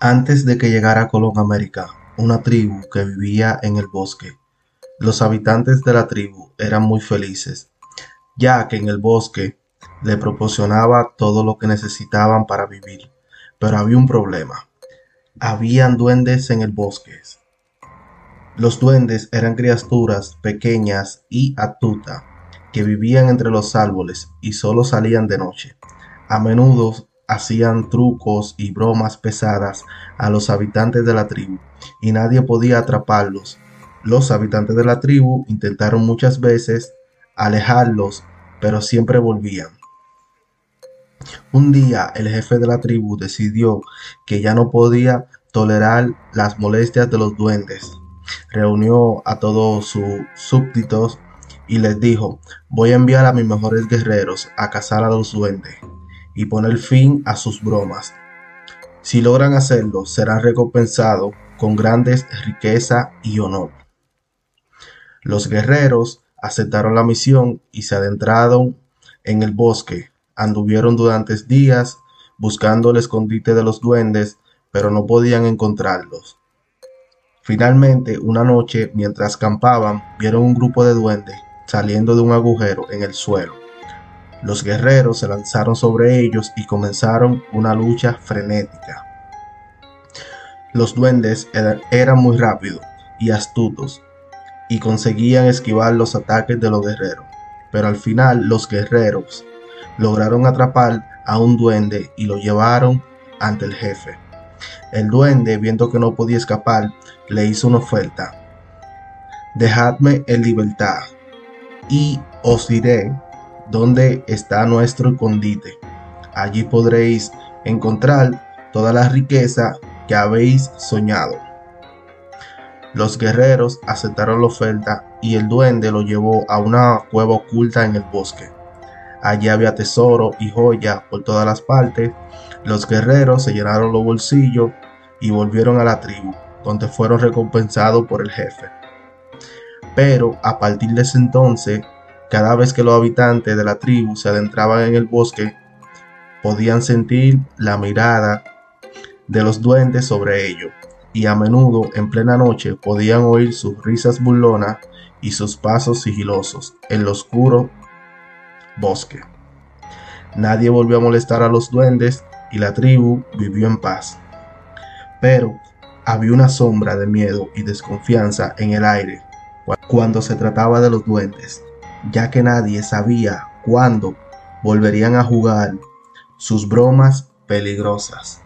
Antes de que llegara Colón a América, una tribu que vivía en el bosque. Los habitantes de la tribu eran muy felices, ya que en el bosque le proporcionaba todo lo que necesitaban para vivir. Pero había un problema. Habían duendes en el bosque. Los duendes eran criaturas pequeñas y astutas que vivían entre los árboles y solo salían de noche. A menudo hacían trucos y bromas pesadas a los habitantes de la tribu y nadie podía atraparlos. Los habitantes de la tribu intentaron muchas veces alejarlos, pero siempre volvían. Un día el jefe de la tribu decidió que ya no podía tolerar las molestias de los duendes. Reunió a todos sus súbditos y les dijo, voy a enviar a mis mejores guerreros a cazar a los duendes y poner fin a sus bromas. Si logran hacerlo, serán recompensados con grandes riqueza y honor. Los guerreros aceptaron la misión y se adentraron en el bosque. Anduvieron durante días buscando el escondite de los duendes, pero no podían encontrarlos. Finalmente, una noche, mientras campaban, vieron un grupo de duendes saliendo de un agujero en el suelo. Los guerreros se lanzaron sobre ellos y comenzaron una lucha frenética. Los duendes eran muy rápidos y astutos y conseguían esquivar los ataques de los guerreros, pero al final los guerreros lograron atrapar a un duende y lo llevaron ante el jefe. El duende, viendo que no podía escapar, le hizo una oferta. Dejadme en libertad y os diré dónde está nuestro escondite. Allí podréis encontrar toda la riqueza que habéis soñado. Los guerreros aceptaron la oferta y el duende lo llevó a una cueva oculta en el bosque. Allí había tesoro y joya por todas las partes. Los guerreros se llenaron los bolsillos y volvieron a la tribu, donde fueron recompensados por el jefe. Pero a partir de ese entonces, cada vez que los habitantes de la tribu se adentraban en el bosque, podían sentir la mirada de los duendes sobre ellos, y a menudo en plena noche podían oír sus risas burlonas y sus pasos sigilosos en el oscuro bosque. Nadie volvió a molestar a los duendes y la tribu vivió en paz. Pero había una sombra de miedo y desconfianza en el aire cuando se trataba de los duendes ya que nadie sabía cuándo volverían a jugar sus bromas peligrosas.